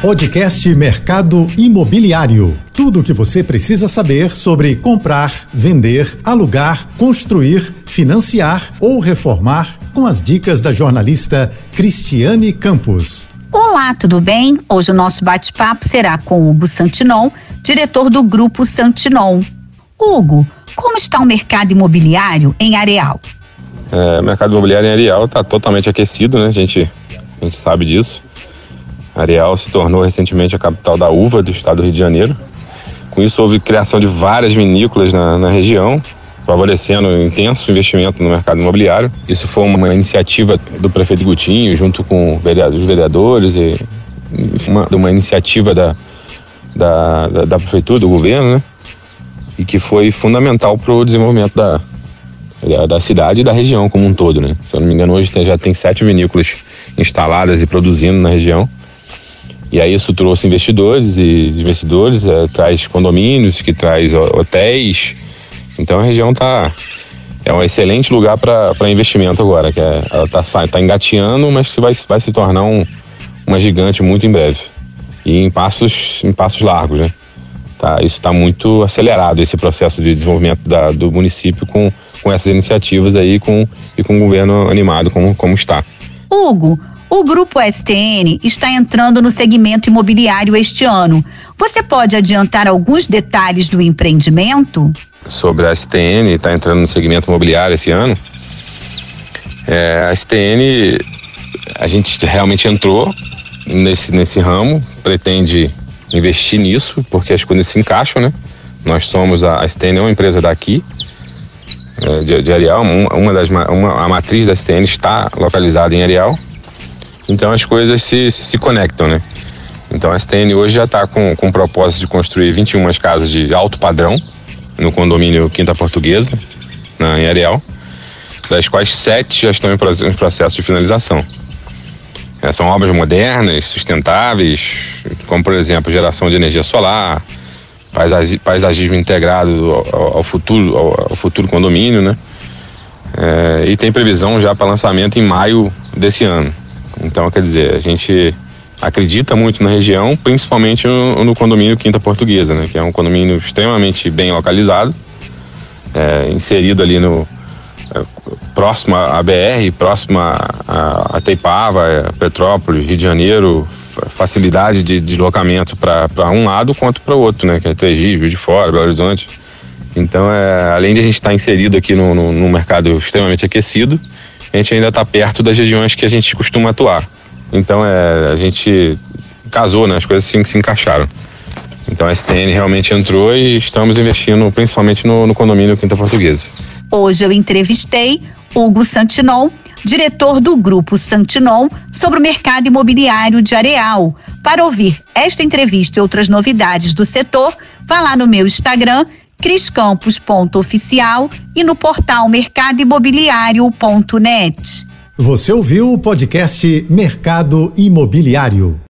Podcast Mercado Imobiliário. Tudo o que você precisa saber sobre comprar, vender, alugar, construir, financiar ou reformar com as dicas da jornalista Cristiane Campos. Olá, tudo bem? Hoje o nosso bate-papo será com Hugo Santinon, diretor do Grupo Santinon. Hugo, como está o mercado imobiliário em Areal? É, o mercado imobiliário em Areal está totalmente aquecido, né? A gente, a gente sabe disso. Areal se tornou recentemente a capital da uva do estado do Rio de Janeiro. Com isso, houve criação de várias vinícolas na, na região, favorecendo um intenso investimento no mercado imobiliário. Isso foi uma iniciativa do prefeito Gutinho, junto com os vereadores, e uma, uma iniciativa da, da, da, da, prefeitura, do governo, né? E que foi fundamental para o desenvolvimento da, da, da, cidade e da região como um todo, né? Se eu não me engano, hoje já tem sete vinícolas instaladas e produzindo na região. E aí isso trouxe investidores e investidores, é, traz condomínios, que traz hotéis. Então a região tá é um excelente lugar para investimento agora, que é, ela está tá engateando, mas vai, vai se tornar um, uma gigante muito em breve. E em passos, em passos largos, né? Tá, isso está muito acelerado, esse processo de desenvolvimento da, do município com, com essas iniciativas aí com, e com o governo animado como, como está. Hugo, o Grupo STN está entrando no segmento imobiliário este ano. Você pode adiantar alguns detalhes do empreendimento? Sobre a STN, está entrando no segmento imobiliário esse ano. É, a STN, a gente realmente entrou nesse, nesse ramo, pretende investir nisso, porque as coisas se encaixam, né? Nós somos, a, a STN é uma empresa daqui, é, de, de uma, das, uma, a matriz da STN está localizada em Arial então as coisas se, se conectam, né? Então a STN hoje já está com, com o propósito de construir 21 casas de alto padrão no condomínio Quinta Portuguesa, na, em Areal, das quais sete já estão em processo de finalização. É, são obras modernas, sustentáveis, como por exemplo geração de energia solar, paisagismo integrado ao, ao futuro, ao, ao, futuro condomínio, né? É, e tem previsão já para lançamento em maio desse ano. Então, quer dizer, a gente acredita muito na região, principalmente no, no condomínio Quinta Portuguesa, né? Que é um condomínio extremamente bem localizado, é, inserido ali no é, próximo à BR, próximo a, Teipava, é, Petrópolis, Rio de Janeiro, facilidade de deslocamento para um lado quanto para o outro, né? Que é Três Rios, Rio de Fora, Belo Horizonte. Então, é, além de a gente estar tá inserido aqui no, no, no mercado extremamente aquecido, a gente ainda está perto das regiões que a gente costuma atuar. Então é, a gente casou, né? As coisas se, se encaixaram. Então a STN realmente entrou e estamos investindo principalmente no, no condomínio Quinta Portuguesa. Hoje eu entrevistei Hugo Santinon, diretor do Grupo Santinon, sobre o mercado imobiliário de Areal. Para ouvir esta entrevista e outras novidades do setor, vá lá no meu Instagram criscampos.oficial e no portal mercadoimobiliário.net. Você ouviu o podcast Mercado Imobiliário.